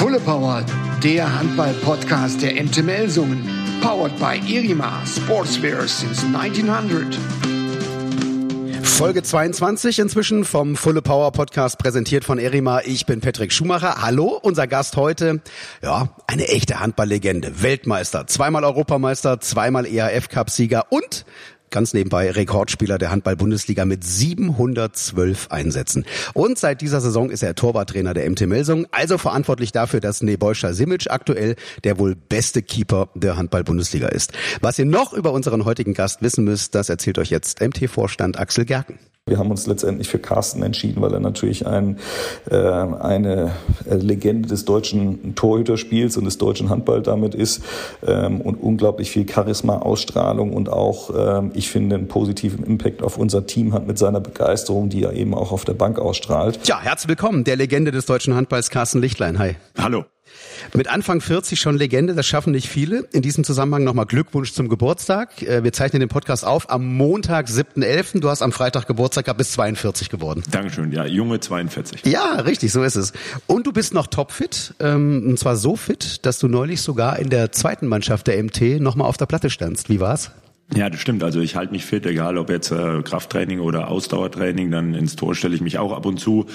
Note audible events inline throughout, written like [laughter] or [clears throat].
Fulle Power, der Handball-Podcast der MT Melsungen. Powered by Irima Sportswear since 1900. Folge 22 inzwischen vom Fulle Power Podcast präsentiert von Erima. Ich bin Patrick Schumacher. Hallo, unser Gast heute, ja, eine echte Handballlegende, Weltmeister, zweimal Europameister, zweimal EAF Cup Sieger und ganz nebenbei Rekordspieler der Handball-Bundesliga mit 712 Einsätzen. Und seit dieser Saison ist er Torwarttrainer der MT Melsung, also verantwortlich dafür, dass Nebojša Simic aktuell der wohl beste Keeper der Handball-Bundesliga ist. Was ihr noch über unseren heutigen Gast wissen müsst, das erzählt euch jetzt MT-Vorstand Axel Gerken. Wir haben uns letztendlich für Carsten entschieden, weil er natürlich ein, äh, eine Legende des deutschen Torhüterspiels und des deutschen Handball damit ist ähm, und unglaublich viel Charisma, Ausstrahlung und auch, ähm, ich finde, einen positiven Impact auf unser Team hat mit seiner Begeisterung, die er eben auch auf der Bank ausstrahlt. Ja, herzlich willkommen, der Legende des deutschen Handballs, Carsten Lichtlein. Hi. Hallo. Mit Anfang 40 schon Legende, das schaffen nicht viele. In diesem Zusammenhang nochmal Glückwunsch zum Geburtstag. Äh, wir zeichnen den Podcast auf am Montag, 7.11. Du hast am Freitag Geburtstag gehabt, bist 42 geworden. Dankeschön, ja, junge 42. Ja, richtig, so ist es. Und du bist noch topfit, ähm, und zwar so fit, dass du neulich sogar in der zweiten Mannschaft der MT nochmal auf der Platte standst. Wie war's? Ja, das stimmt. Also ich halte mich fit, egal ob jetzt äh, Krafttraining oder Ausdauertraining, dann ins Tor stelle ich mich auch ab und zu.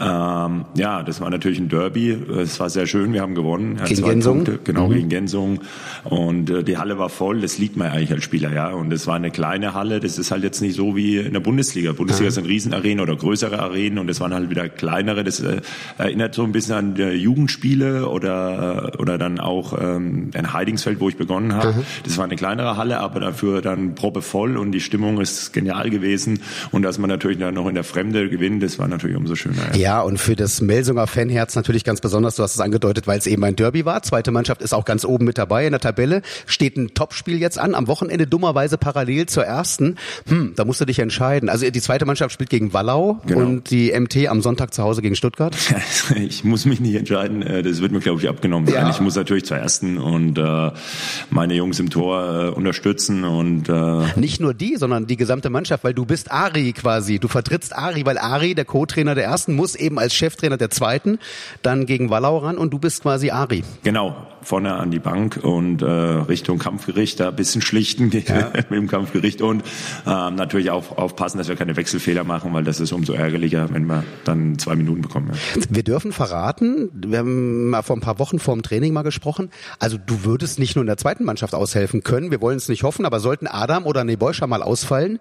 Ähm, ja, das war natürlich ein Derby. Es war sehr schön, wir haben gewonnen. Ja, gegen Gensung? Punkte, genau, mhm. gegen Gensung. Und äh, die Halle war voll, das liegt mir eigentlich als Spieler, ja. Und es war eine kleine Halle, das ist halt jetzt nicht so wie in der Bundesliga. Bundesliga mhm. sind Riesenarenen oder größere Arenen und es waren halt wieder kleinere. Das äh, erinnert so ein bisschen an äh, Jugendspiele oder, äh, oder dann auch ähm, ein Heidingsfeld, wo ich begonnen habe. Mhm. Das war eine kleinere Halle, aber dafür dann Probe voll und die Stimmung ist genial gewesen. Und dass man natürlich dann noch in der Fremde gewinnt, das war natürlich umso schöner. Ja, ja und für das Melsunger Fanherz natürlich ganz besonders, du hast es angedeutet, weil es eben ein Derby war. Zweite Mannschaft ist auch ganz oben mit dabei in der Tabelle. Steht ein Topspiel jetzt an, am Wochenende dummerweise parallel zur ersten. Hm, da musst du dich entscheiden. Also die zweite Mannschaft spielt gegen Wallau genau. und die MT am Sonntag zu Hause gegen Stuttgart. [laughs] ich muss mich nicht entscheiden, äh, das wird mir, glaube ich, abgenommen. Ja. Ich muss natürlich zur ersten und äh, meine Jungs im Tor äh, unterstützen und und äh nicht nur die, sondern die gesamte Mannschaft, weil du bist Ari quasi. Du vertrittst Ari, weil Ari, der Co-Trainer der ersten, muss eben als Cheftrainer der zweiten dann gegen Wallau ran und du bist quasi Ari. Genau, vorne an die Bank und äh, Richtung Kampfgericht, da ein bisschen schlichten ja. [laughs] mit dem Kampfgericht und äh, natürlich auch aufpassen, dass wir keine Wechselfehler machen, weil das ist umso ärgerlicher, wenn wir dann zwei Minuten bekommen. Ja. Wir dürfen verraten, wir haben mal vor ein paar Wochen vor dem Training mal gesprochen, also du würdest nicht nur in der zweiten Mannschaft aushelfen können, wir wollen es nicht hoffen, aber sollten Adam oder Nebojša mal ausfallen,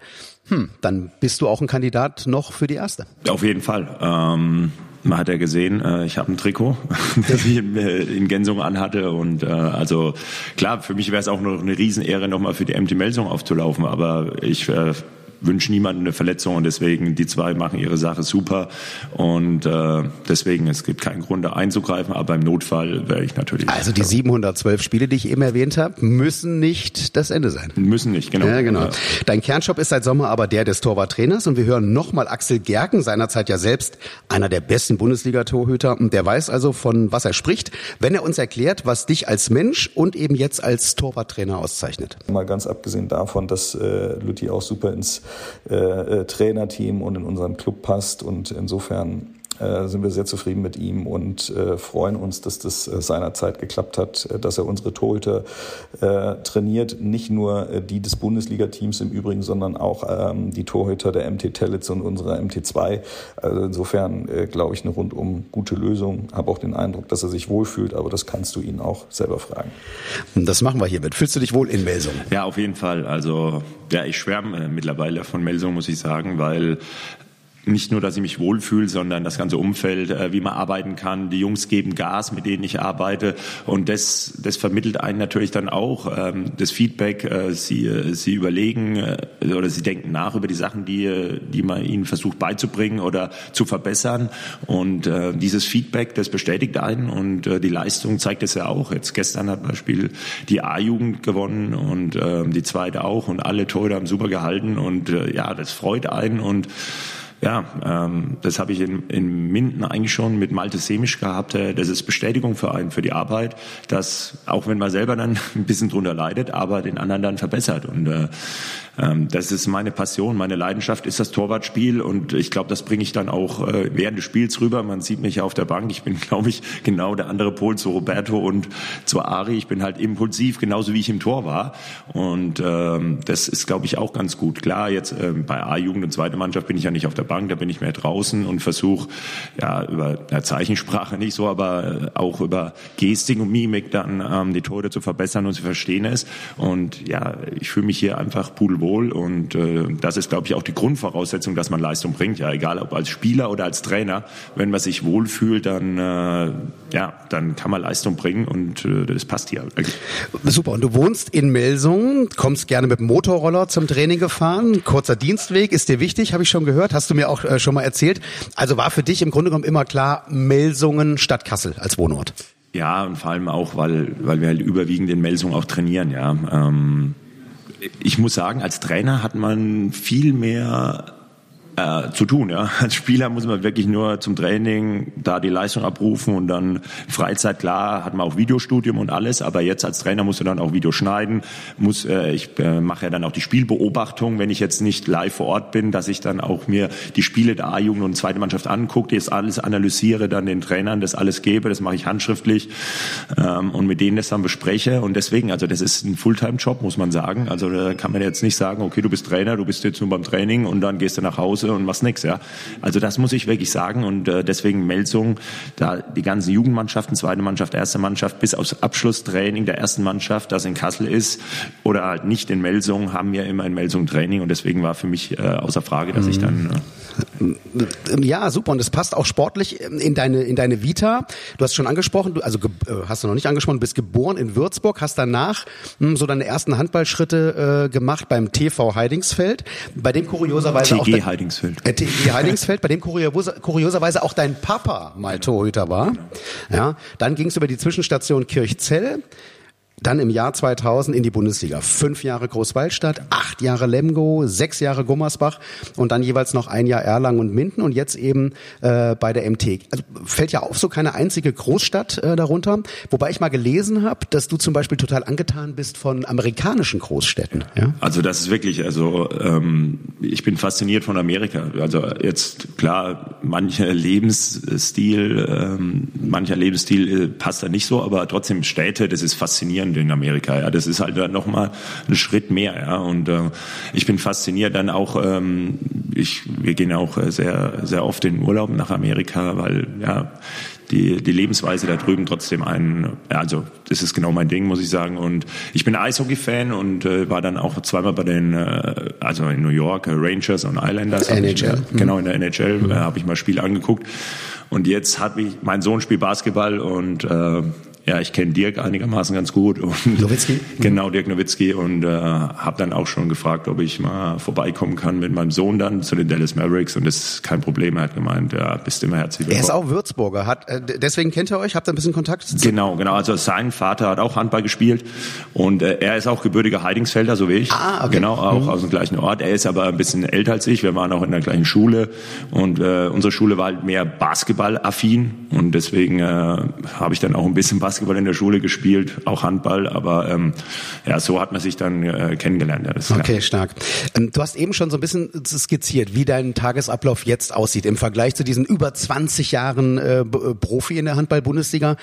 hm, dann bist du auch ein Kandidat noch für die erste. Auf jeden Fall. Ähm man hat ja gesehen, äh, ich habe ein Trikot, [laughs] das ich in Gensung anhatte. Und äh, also klar, für mich wäre es auch noch eine Riesenehre, nochmal für die MT Melsung aufzulaufen. Aber ich äh, wünsche niemandem eine Verletzung und deswegen die zwei machen ihre Sache super und äh, deswegen es gibt keinen Grund da einzugreifen, aber im Notfall wäre ich natürlich. Also die 712 Spiele, die ich eben erwähnt habe, müssen nicht das Ende sein. Müssen nicht, genau. Ja, genau. Dein Kernjob ist seit Sommer aber der des Torwarttrainers und wir hören nochmal Axel Gerken, seinerzeit ja selbst einer der besten Bundesliga-Torhüter und der weiß also von was er spricht, wenn er uns erklärt, was dich als Mensch und eben jetzt als Torwarttrainer auszeichnet. Mal ganz abgesehen davon, dass äh, Lütti auch super ins äh, äh, Trainerteam und in unseren Club passt. Und insofern sind wir sehr zufrieden mit ihm und äh, freuen uns, dass das äh, seinerzeit geklappt hat, äh, dass er unsere Torhüter äh, trainiert. Nicht nur äh, die des Bundesliga-Teams im Übrigen, sondern auch ähm, die Torhüter der MT Tellitz und unserer MT2. Also insofern äh, glaube ich eine rundum gute Lösung. Habe auch den Eindruck, dass er sich wohlfühlt, aber das kannst du ihn auch selber fragen. Das machen wir hiermit. Fühlst du dich wohl in Melsung? Ja, auf jeden Fall. Also ja, ich schwärme mittlerweile von Melsung, muss ich sagen, weil nicht nur, dass ich mich wohlfühle, sondern das ganze Umfeld, äh, wie man arbeiten kann. Die Jungs geben Gas, mit denen ich arbeite. Und das, das vermittelt einen natürlich dann auch ähm, das Feedback. Äh, sie, äh, sie überlegen äh, oder sie denken nach über die Sachen, die, die man ihnen versucht beizubringen oder zu verbessern. Und äh, dieses Feedback, das bestätigt einen und äh, die Leistung zeigt es ja auch. Jetzt gestern hat Beispiel die A-Jugend gewonnen und äh, die zweite auch und alle Tore haben super gehalten und äh, ja, das freut einen und ja, ähm, das habe ich in, in Minden eigentlich schon mit Malte Semisch gehabt. Äh, das ist Bestätigung für einen, für die Arbeit, dass auch wenn man selber dann [laughs] ein bisschen drunter leidet, aber den anderen dann verbessert. Und äh, ähm, das ist meine Passion, meine Leidenschaft ist das Torwartspiel und ich glaube, das bringe ich dann auch äh, während des Spiels rüber. Man sieht mich auf der Bank. Ich bin, [laughs] glaube ich, genau der andere Pol zu Roberto und zu Ari. Ich bin halt impulsiv, genauso wie ich im Tor war. Und ähm, das ist, glaube ich, auch ganz gut. Klar, jetzt äh, bei A-Jugend und zweite Mannschaft bin ich ja nicht auf der Bank, da bin ich mehr draußen und versuche ja über ja, Zeichensprache nicht so, aber äh, auch über Gestik und Mimik dann ähm, die Tore zu verbessern und zu verstehen ist. Und ja, ich fühle mich hier einfach pudelwohl wohl. Und äh, das ist, glaube ich, auch die Grundvoraussetzung, dass man Leistung bringt. Ja, egal ob als Spieler oder als Trainer. Wenn man sich wohlfühlt, dann äh, ja, dann kann man Leistung bringen und äh, das passt hier. Super. Und du wohnst in Melsungen, kommst gerne mit dem Motorroller zum Training gefahren. Kurzer Dienstweg ist dir wichtig, habe ich schon gehört. Hast du mir auch äh, schon mal erzählt. Also war für dich im Grunde genommen immer klar Melsungen statt Kassel als Wohnort. Ja, und vor allem auch, weil, weil wir halt überwiegend in Melsungen auch trainieren, ja. Ähm, ich muss sagen, als Trainer hat man viel mehr äh, zu tun. Ja. Als Spieler muss man wirklich nur zum Training da die Leistung abrufen und dann Freizeit, klar, hat man auch Videostudium und alles, aber jetzt als Trainer musst du dann auch Video schneiden, muss, äh, ich äh, mache ja dann auch die Spielbeobachtung, wenn ich jetzt nicht live vor Ort bin, dass ich dann auch mir die Spiele der A-Jugend und zweite Mannschaft angucke, das alles analysiere, dann den Trainern das alles gebe, das mache ich handschriftlich ähm, und mit denen das dann bespreche und deswegen, also das ist ein Fulltime-Job, muss man sagen, also da kann man jetzt nicht sagen, okay, du bist Trainer, du bist jetzt nur beim Training und dann gehst du nach Hause und machst nix, ja. Also das muss ich wirklich sagen und äh, deswegen Melsung, da die ganzen Jugendmannschaften, zweite Mannschaft, erste Mannschaft, bis aufs Abschlusstraining der ersten Mannschaft, das in Kassel ist oder halt nicht in Melsung, haben wir immer ein Melsung Training und deswegen war für mich äh, außer Frage, dass mhm. ich dann äh, ja, super. Und es passt auch sportlich in deine, in deine Vita. Du hast schon angesprochen, du, also äh, hast du noch nicht angesprochen, du bist geboren in Würzburg, hast danach mh, hm, so deine ersten Handballschritte äh, gemacht beim TV Heidingsfeld, bei dem kurioserweise TG auch dein, Heidingsfeld. Äh, TG Heidingsfeld, bei dem kurioserweise auch dein Papa mal Torhüter war. Ja, dann ging es über die Zwischenstation Kirchzell dann im Jahr 2000 in die Bundesliga. Fünf Jahre Großwaldstadt, acht Jahre Lemgo, sechs Jahre Gummersbach und dann jeweils noch ein Jahr Erlangen und Minden und jetzt eben äh, bei der MT. Also fällt ja auf so keine einzige Großstadt äh, darunter. Wobei ich mal gelesen habe, dass du zum Beispiel total angetan bist von amerikanischen Großstädten. Ja? Also das ist wirklich, also ähm, ich bin fasziniert von Amerika. Also jetzt klar, mancher Lebensstil, ähm, mancher Lebensstil äh, passt da nicht so, aber trotzdem Städte, das ist faszinierend England, in Amerika. Ja, das ist halt dann noch mal ein Schritt mehr. Ja, und äh, ich bin fasziniert dann auch. Ähm, ich, wir gehen auch sehr, sehr oft in Urlaub nach Amerika, weil ja die, die Lebensweise da drüben trotzdem ein, also das ist genau mein Ding, muss ich sagen. Und ich bin Eishockey-Fan und äh, war dann auch zweimal bei den, äh, also in New York, äh, Rangers und Islanders. NHL. Ich, äh, genau, in der NHL mhm. äh, habe ich mal Spiele angeguckt. Und jetzt hat mich, mein Sohn spielt Basketball und äh, ja, ich kenne Dirk einigermaßen ganz gut. Und Nowitzki? [laughs] Genau, Dirk Nowitzki. Und äh, habe dann auch schon gefragt, ob ich mal vorbeikommen kann mit meinem Sohn dann zu den Dallas Mavericks. Und das ist kein Problem. Er hat gemeint, ja, bist immer herzlich willkommen. Er ist auch Würzburger. Hat, äh, deswegen kennt ihr euch? Habt ihr ein bisschen Kontakt? Genau, genau. Also sein Vater hat auch Handball gespielt. Und äh, er ist auch gebürtiger Heidingsfelder, so wie ich. Ah, okay. Genau, auch mhm. aus dem gleichen Ort. Er ist aber ein bisschen älter als ich. Wir waren auch in der gleichen Schule. Und äh, unsere Schule war halt mehr Basketball-affin. Und deswegen äh, habe ich dann auch ein bisschen Basketball Basketball in der Schule gespielt, auch Handball, aber ähm, ja, so hat man sich dann äh, kennengelernt. Ja, okay, stark. Ähm, du hast eben schon so ein bisschen skizziert, wie dein Tagesablauf jetzt aussieht im Vergleich zu diesen über 20 Jahren äh, Profi in der Handball-Bundesliga.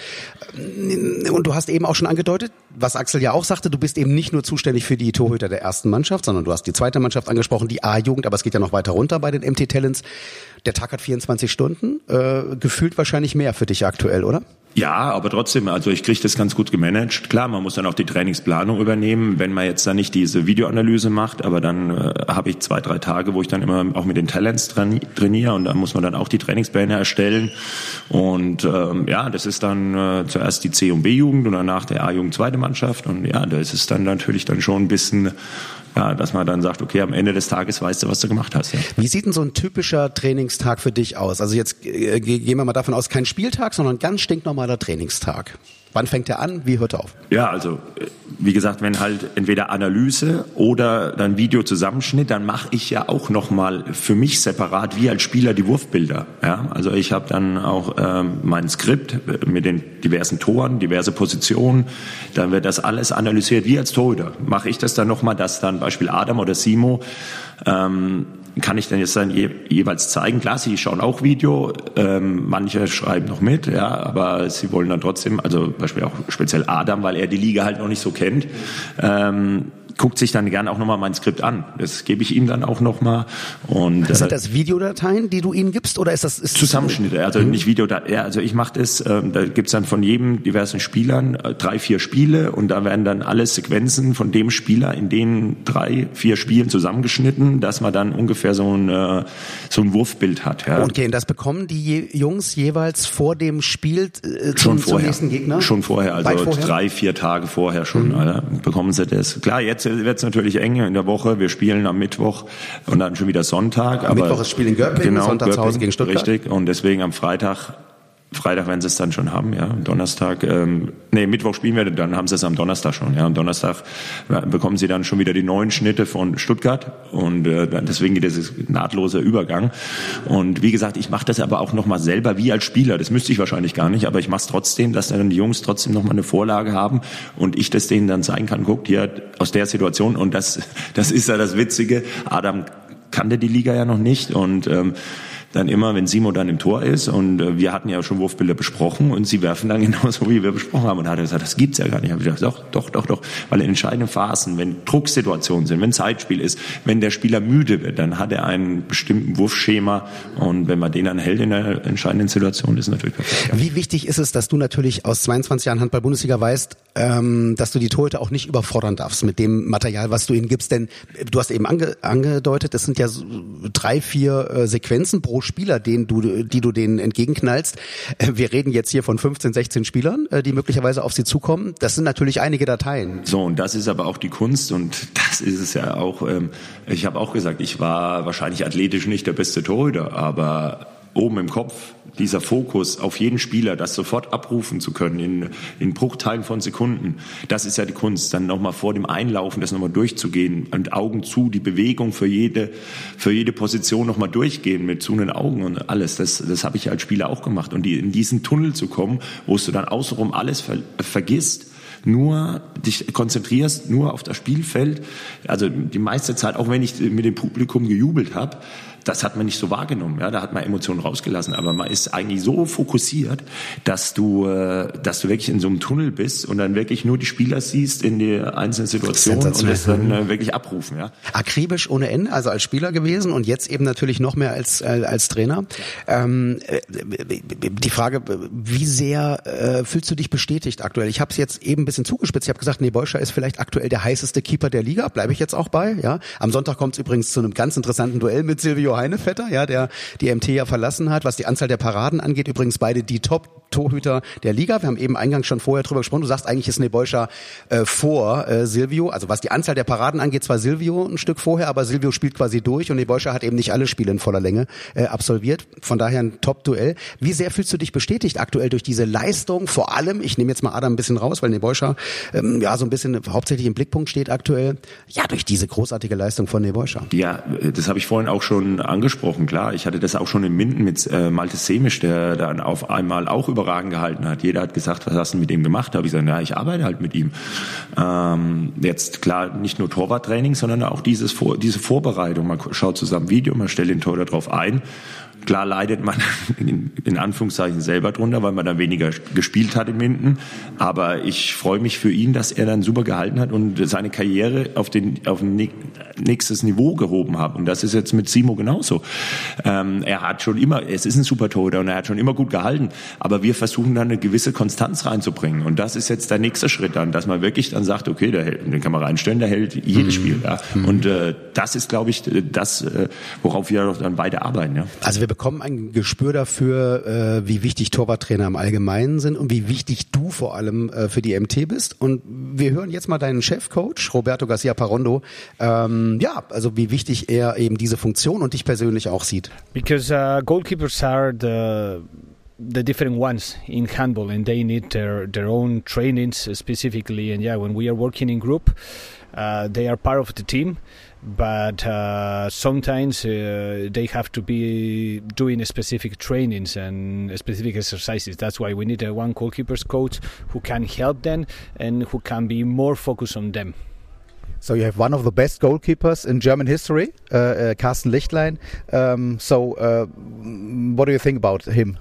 Ähm, und du hast eben auch schon angedeutet, was Axel ja auch sagte, du bist eben nicht nur zuständig für die Torhüter der ersten Mannschaft, sondern du hast die zweite Mannschaft angesprochen, die A-Jugend, aber es geht ja noch weiter runter bei den MT Talents. Der Tag hat 24 Stunden, äh, gefühlt wahrscheinlich mehr für dich aktuell, oder? Ja, aber trotzdem, also ich kriege das ganz gut gemanagt. Klar, man muss dann auch die Trainingsplanung übernehmen, wenn man jetzt dann nicht diese Videoanalyse macht, aber dann äh, habe ich zwei, drei Tage, wo ich dann immer auch mit den Talents trainiere und da muss man dann auch die Trainingspläne erstellen. Und ähm, ja, das ist dann äh, zuerst die C- und B-Jugend und danach der A-Jugend zweite Mannschaft. Und ja, das ist dann natürlich dann schon ein bisschen ja, dass man dann sagt, okay, am Ende des Tages weißt du, was du gemacht hast. Ja. Wie sieht denn so ein typischer Trainingstag für dich aus? Also jetzt äh, gehen wir mal davon aus, kein Spieltag, sondern ein ganz stinknormaler Trainingstag. Wann fängt er an? Wie hört er auf? Ja, also wie gesagt, wenn halt entweder Analyse oder dann Videozusammenschnitt, dann mache ich ja auch nochmal für mich separat wie als Spieler die Wurfbilder. Ja, also ich habe dann auch ähm, mein Skript mit den diversen Toren, diverse Positionen. Dann wird das alles analysiert wie als Torhüter. Mache ich das dann nochmal, dass dann Beispiel Adam oder Simo ähm, kann ich dann jetzt dann je, jeweils zeigen. Klar, sie schauen auch Video, ähm, manche schreiben noch mit, ja, aber sie wollen dann trotzdem, also Beispiel auch speziell Adam, weil er die Liga halt noch nicht so kennt, ähm, guckt sich dann gerne auch nochmal mein Skript an. Das gebe ich ihm dann auch nochmal. Und, Sind äh, das Videodateien, die du ihm gibst, oder ist das ist Zusammenschnitte? Also mhm. nicht Videodateien. Ja, also ich mache das. Äh, da gibt's dann von jedem diversen Spielern äh, drei, vier Spiele und da werden dann alle Sequenzen von dem Spieler in den drei, vier Spielen zusammengeschnitten, dass man dann ungefähr so ein äh, so ein Wurfbild hat. Ja. Okay, und das bekommen die Jungs jeweils vor dem Spiel äh, zum, zum, nächsten Gegner? Schon vorher, also vorher? drei, vier Tage vorher schon. Mhm. Bekommen sie das. Klar, jetzt wird es natürlich eng in der Woche. Wir spielen am Mittwoch und dann schon wieder Sonntag. Am aber Mittwoch ist Spiel in Göppingen, genau, Sonntag Göppingen, zu Hause gegen Stuttgart. Richtig, und deswegen am Freitag Freitag werden sie es dann schon haben, ja. Donnerstag, ähm, nee, Mittwoch spielen wir, dann haben sie es am Donnerstag schon, ja. Am Donnerstag bekommen sie dann schon wieder die neuen Schnitte von Stuttgart und äh, deswegen geht es nahtloser Übergang. Und wie gesagt, ich mache das aber auch nochmal selber wie als Spieler. Das müsste ich wahrscheinlich gar nicht, aber ich mache es trotzdem, dass dann die Jungs trotzdem nochmal eine Vorlage haben und ich das denen dann zeigen kann, guckt hier aus der Situation und das, [laughs] das ist ja das Witzige. Adam kannte die Liga ja noch nicht und ähm, dann immer, wenn Simo dann im Tor ist und äh, wir hatten ja schon Wurfbilder besprochen und sie werfen dann [laughs] genauso, wie wir besprochen haben. Und da hat er gesagt, das gibt's ja gar nicht. Hab ich gesagt, doch, doch, doch, doch. Weil in entscheidenden Phasen, wenn Drucksituationen sind, wenn Zeitspiel ist, wenn der Spieler müde wird, dann hat er einen bestimmten Wurfschema und wenn man den dann hält in der entscheidenden Situation, ist natürlich perfekt. Ja. Wie wichtig ist es, dass du natürlich aus 22 Jahren Handball-Bundesliga weißt, ähm, dass du die Torhüter auch nicht überfordern darfst mit dem Material, was du ihnen gibst? Denn du hast eben ange angedeutet, es sind ja drei, vier äh, Sequenzen pro Spieler, den du, die du denen entgegenknallst. Äh, wir reden jetzt hier von 15, 16 Spielern, äh, die möglicherweise auf sie zukommen. Das sind natürlich einige Dateien. So, und das ist aber auch die Kunst und [laughs] das ist es ja auch. Ähm, ich habe auch gesagt, ich war wahrscheinlich athletisch nicht der beste Torhüter, aber oben im Kopf dieser Fokus auf jeden Spieler, das sofort abrufen zu können in, in Bruchteilen von Sekunden, das ist ja die Kunst. Dann nochmal vor dem Einlaufen das nochmal durchzugehen und Augen zu, die Bewegung für jede, für jede Position nochmal durchgehen mit zu den Augen und alles. Das, das habe ich als Spieler auch gemacht. Und die, in diesen Tunnel zu kommen, wo du dann außenrum alles ver, vergisst, nur dich konzentrierst, nur auf das Spielfeld. Also die meiste Zeit, auch wenn ich mit dem Publikum gejubelt habe, das hat man nicht so wahrgenommen. Ja, da hat man Emotionen rausgelassen, aber man ist eigentlich so fokussiert, dass du, äh, dass du wirklich in so einem Tunnel bist und dann wirklich nur die Spieler siehst in der einzelnen Situation und es dann äh, wirklich abrufen. Ja. Akribisch ohne Ende, also als Spieler gewesen und jetzt eben natürlich noch mehr als äh, als Trainer. Ähm, die Frage, wie sehr äh, fühlst du dich bestätigt aktuell? Ich habe es jetzt eben ein bisschen zugespitzt. Ich habe gesagt, nee, Beuscher ist vielleicht aktuell der heißeste Keeper der Liga. Bleibe ich jetzt auch bei. Ja, am Sonntag kommt es übrigens zu einem ganz interessanten Duell mit Silvio Heinevetter, ja, der die MT ja verlassen hat. Was die Anzahl der Paraden angeht, übrigens beide die Top-Torhüter der Liga. Wir haben eben eingangs schon vorher drüber gesprochen. Du sagst, eigentlich ist Nebojscha äh, vor äh, Silvio. Also was die Anzahl der Paraden angeht, zwar Silvio ein Stück vorher, aber Silvio spielt quasi durch und Nebojscha hat eben nicht alle Spiele in voller Länge äh, absolviert. Von daher ein Top-Duell. Wie sehr fühlst du dich bestätigt aktuell durch diese Leistung? Vor allem, ich nehme jetzt mal Adam ein bisschen raus, weil Nebojscha ähm, ja so ein bisschen hauptsächlich im Blickpunkt steht aktuell. Ja, durch diese großartige Leistung von Nebojscha. Ja, das habe ich vorhin auch schon angesprochen, klar. Ich hatte das auch schon in Minden mit äh, Malte Semisch, der dann auf einmal auch überragend gehalten hat. Jeder hat gesagt, was hast du mit dem gemacht? Da habe ich gesagt, ja, ich arbeite halt mit ihm. Ähm, jetzt klar, nicht nur Torwarttraining, sondern auch dieses diese Vorbereitung. Man schaut zusammen Video, man stellt den Tor darauf ein Klar leidet man [laughs] in, in, Anführungszeichen selber drunter, weil man dann weniger gespielt hat im Hinten. Aber ich freue mich für ihn, dass er dann super gehalten hat und seine Karriere auf, den, auf ein nächstes Niveau gehoben hat. Und das ist jetzt mit Simo genauso. Ähm, er hat schon immer, es ist ein super Torhüter und er hat schon immer gut gehalten. Aber wir versuchen dann eine gewisse Konstanz reinzubringen. Und das ist jetzt der nächste Schritt dann, dass man wirklich dann sagt, okay, der hält, den kann man reinstellen, der hält jedes mhm. Spiel. Ja. Mhm. Und äh, das ist, glaube ich, das, äh, worauf wir dann weiter arbeiten. Ja. Also wir bekommen ein Gespür dafür, äh, wie wichtig Torwarttrainer im Allgemeinen sind und wie wichtig du vor allem äh, für die MT bist. Und wir hören jetzt mal deinen Chefcoach, Roberto Garcia Parondo, ähm, ja, also wie wichtig er eben diese Funktion und dich persönlich auch sieht. Because uh, goalkeepers are the the different ones in handball, and they need their their own trainings specifically. And yeah, when we are working in group, uh, they are part of the team, but uh, sometimes uh, they have to be doing specific trainings and specific exercises. That's why we need a one goalkeepers coach who can help them and who can be more focused on them. So you have one of the best goalkeepers in German history, uh, uh, Carsten Lichtlein. Um, so uh, what do you think about him?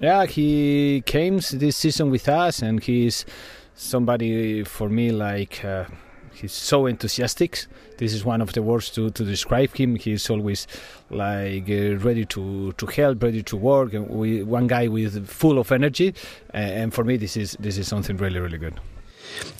Yeah, he came this season with us, and he's somebody for me like uh, he's so enthusiastic. This is one of the words to, to describe him. He's always like uh, ready to, to help, ready to work, and we, one guy with full of energy. and for me, this is this is something really really good.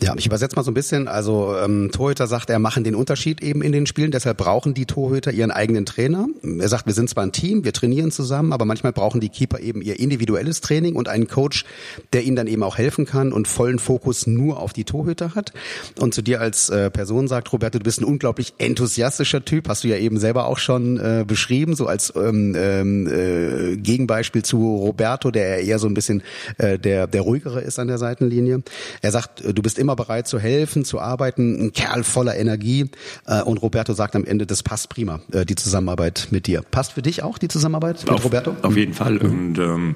Ja, ich übersetze mal so ein bisschen. Also ähm, Torhüter sagt, er machen den Unterschied eben in den Spielen. Deshalb brauchen die Torhüter ihren eigenen Trainer. Er sagt, wir sind zwar ein Team, wir trainieren zusammen, aber manchmal brauchen die Keeper eben ihr individuelles Training und einen Coach, der ihnen dann eben auch helfen kann und vollen Fokus nur auf die Torhüter hat. Und zu dir als äh, Person sagt Roberto, du bist ein unglaublich enthusiastischer Typ. Hast du ja eben selber auch schon äh, beschrieben, so als ähm, ähm äh, Gegenbeispiel zu Roberto, der eher so ein bisschen äh, der der ruhigere ist an der Seitenlinie. Er sagt, du bist bist immer bereit zu helfen, zu arbeiten, ein Kerl voller Energie. Äh, und Roberto sagt am Ende, das passt prima, äh, die Zusammenarbeit mit dir. Passt für dich auch die Zusammenarbeit mit auf, Roberto? Auf jeden Fall. Und ähm,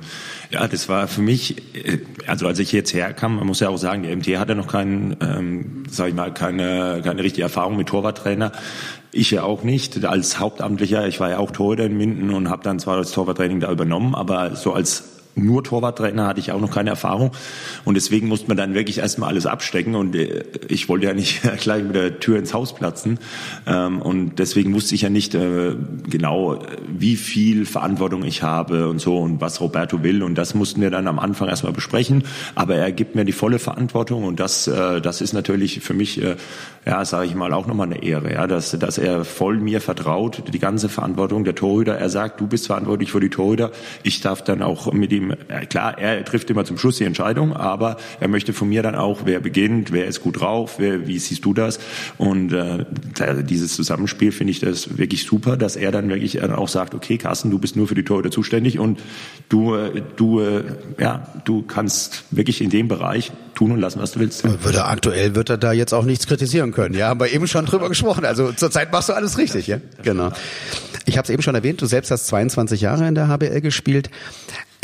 ja, das war für mich, äh, also als ich jetzt herkam, man muss ja auch sagen, der MT hatte noch keinen, ähm, sag ich mal, keine, keine richtige Erfahrung mit Torwarttrainer. Ich ja auch nicht. Als Hauptamtlicher, ich war ja auch Torhüter in Minden und habe dann zwar das Torwarttraining da übernommen, aber so als nur Torwarttrainer hatte ich auch noch keine Erfahrung. Und deswegen musste man dann wirklich erstmal alles abstecken. Und äh, ich wollte ja nicht [laughs] gleich mit der Tür ins Haus platzen. Ähm, und deswegen wusste ich ja nicht äh, genau, wie viel Verantwortung ich habe und so und was Roberto will. Und das mussten wir dann am Anfang erstmal besprechen, aber er gibt mir die volle Verantwortung. Und das, äh, das ist natürlich für mich, ja, sage ich mal, auch nochmal eine Ehre, ja, dass, dass er voll mir vertraut, die ganze Verantwortung der Torhüter, er sagt, du bist verantwortlich für die Torhüter, ich darf dann auch mit ihm ihm, klar, er trifft immer zum Schluss die Entscheidung, aber er möchte von mir dann auch, wer beginnt, wer ist gut drauf, wer, wie siehst du das? Und äh, dieses Zusammenspiel finde ich das wirklich super, dass er dann wirklich auch sagt, okay, Carsten, du bist nur für die Torhüter zuständig und du, äh, du, äh, ja, du kannst wirklich in dem Bereich tun und lassen, was du willst. Würde aktuell wird er da jetzt auch nichts kritisieren können. Ja, haben wir eben schon drüber gesprochen. Also zurzeit machst du alles richtig, ja? Genau. Ich habe es eben schon erwähnt, du selbst hast 22 Jahre in der HBL gespielt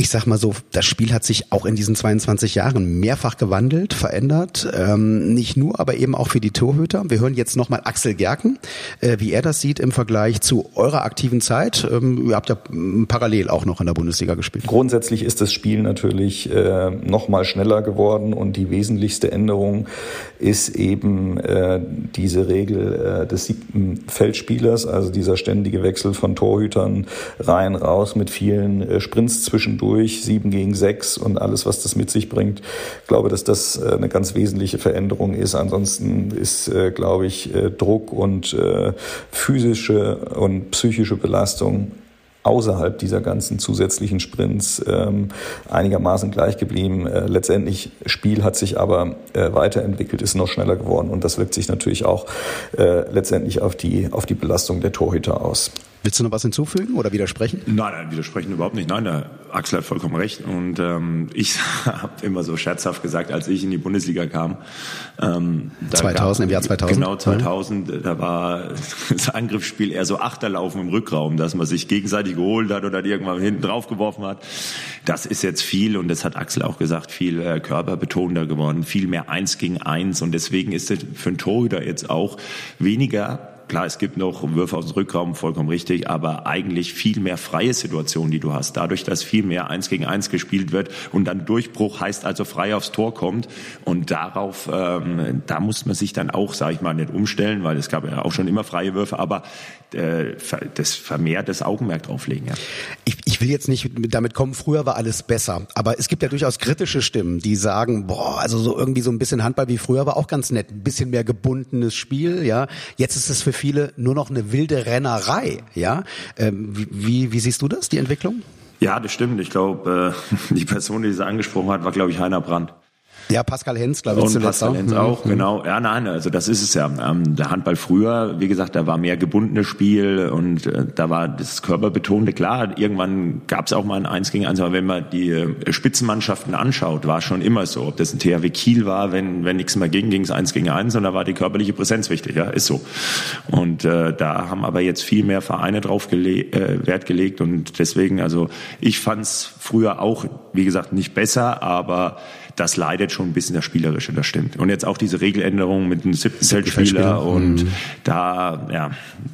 ich sag mal so, das Spiel hat sich auch in diesen 22 Jahren mehrfach gewandelt, verändert. Ähm, nicht nur, aber eben auch für die Torhüter. Wir hören jetzt nochmal Axel Gerken, äh, wie er das sieht im Vergleich zu eurer aktiven Zeit. Ähm, ihr habt ja parallel auch noch in der Bundesliga gespielt. Grundsätzlich ist das Spiel natürlich äh, nochmal schneller geworden und die wesentlichste Änderung ist eben äh, diese Regel äh, des siebten Feldspielers, also dieser ständige Wechsel von Torhütern rein, raus mit vielen äh, Sprints zwischendurch durch, sieben gegen sechs und alles, was das mit sich bringt. Ich glaube, dass das äh, eine ganz wesentliche Veränderung ist. Ansonsten ist, äh, glaube ich, äh, Druck und physische und psychische Belastung außerhalb dieser ganzen zusätzlichen Sprints ähm, einigermaßen gleich geblieben. Äh, letztendlich Spiel hat sich aber äh, weiterentwickelt, ist noch schneller geworden und das wirkt sich natürlich auch äh, letztendlich auf die auf die Belastung der Torhüter aus. Willst du noch was hinzufügen oder widersprechen? Nein, nein, widersprechen überhaupt nicht. Nein, der Axel hat vollkommen recht. Und ähm, ich [laughs] habe immer so scherzhaft gesagt, als ich in die Bundesliga kam. Ähm, 2000, gab, im Jahr 2000? Genau, 2000. Da war [laughs] das Angriffsspiel eher so Achterlaufen im Rückraum, dass man sich gegenseitig geholt hat oder irgendwann hinten drauf geworfen hat. Das ist jetzt viel, und das hat Axel auch gesagt, viel äh, körperbetonender geworden, viel mehr Eins gegen Eins. Und deswegen ist es für einen Torhüter jetzt auch weniger Klar, es gibt noch Würfe aus dem Rückraum, vollkommen richtig, aber eigentlich viel mehr freie Situationen, die du hast. Dadurch, dass viel mehr eins gegen eins gespielt wird und dann Durchbruch heißt also frei aufs Tor kommt und darauf, ähm, da muss man sich dann auch, sage ich mal, nicht umstellen, weil es gab ja auch schon immer freie Würfe, aber äh, das vermehrt das Augenmerk drauflegen. Ja. Ich, ich will jetzt nicht damit kommen, früher war alles besser, aber es gibt ja durchaus kritische Stimmen, die sagen, boah, also so irgendwie so ein bisschen Handball wie früher war auch ganz nett, ein bisschen mehr gebundenes Spiel, ja. Jetzt ist es für viele nur noch eine wilde Rennerei, ja. Ähm, wie, wie siehst du das, die Entwicklung? Ja, das stimmt. Ich glaube, äh, [laughs] die Person, die sie angesprochen hat, war, glaube ich, Heiner Brandt. Ja, Pascal Hens, glaube ich, und Pascal Hens auch, mhm. genau. Ja, nein, also das ist es ja. Ähm, der Handball früher, wie gesagt, da war mehr gebundenes Spiel und äh, da war das Körperbetonte. Klar, irgendwann gab es auch mal ein Eins gegen Eins, aber wenn man die äh, Spitzenmannschaften anschaut, war schon immer so. Ob das ein THW Kiel war, wenn, wenn nichts mehr ging, ging es Eins gegen Eins und da war die körperliche Präsenz wichtig, ja, ist so. Und äh, da haben aber jetzt viel mehr Vereine drauf gele äh, Wert gelegt und deswegen, also ich fand es früher auch, wie gesagt, nicht besser, aber das leidet schon ein bisschen das Spielerische, das stimmt. Und jetzt auch diese Regeländerung mit dem siebten Feldspieler und mhm. da, ja,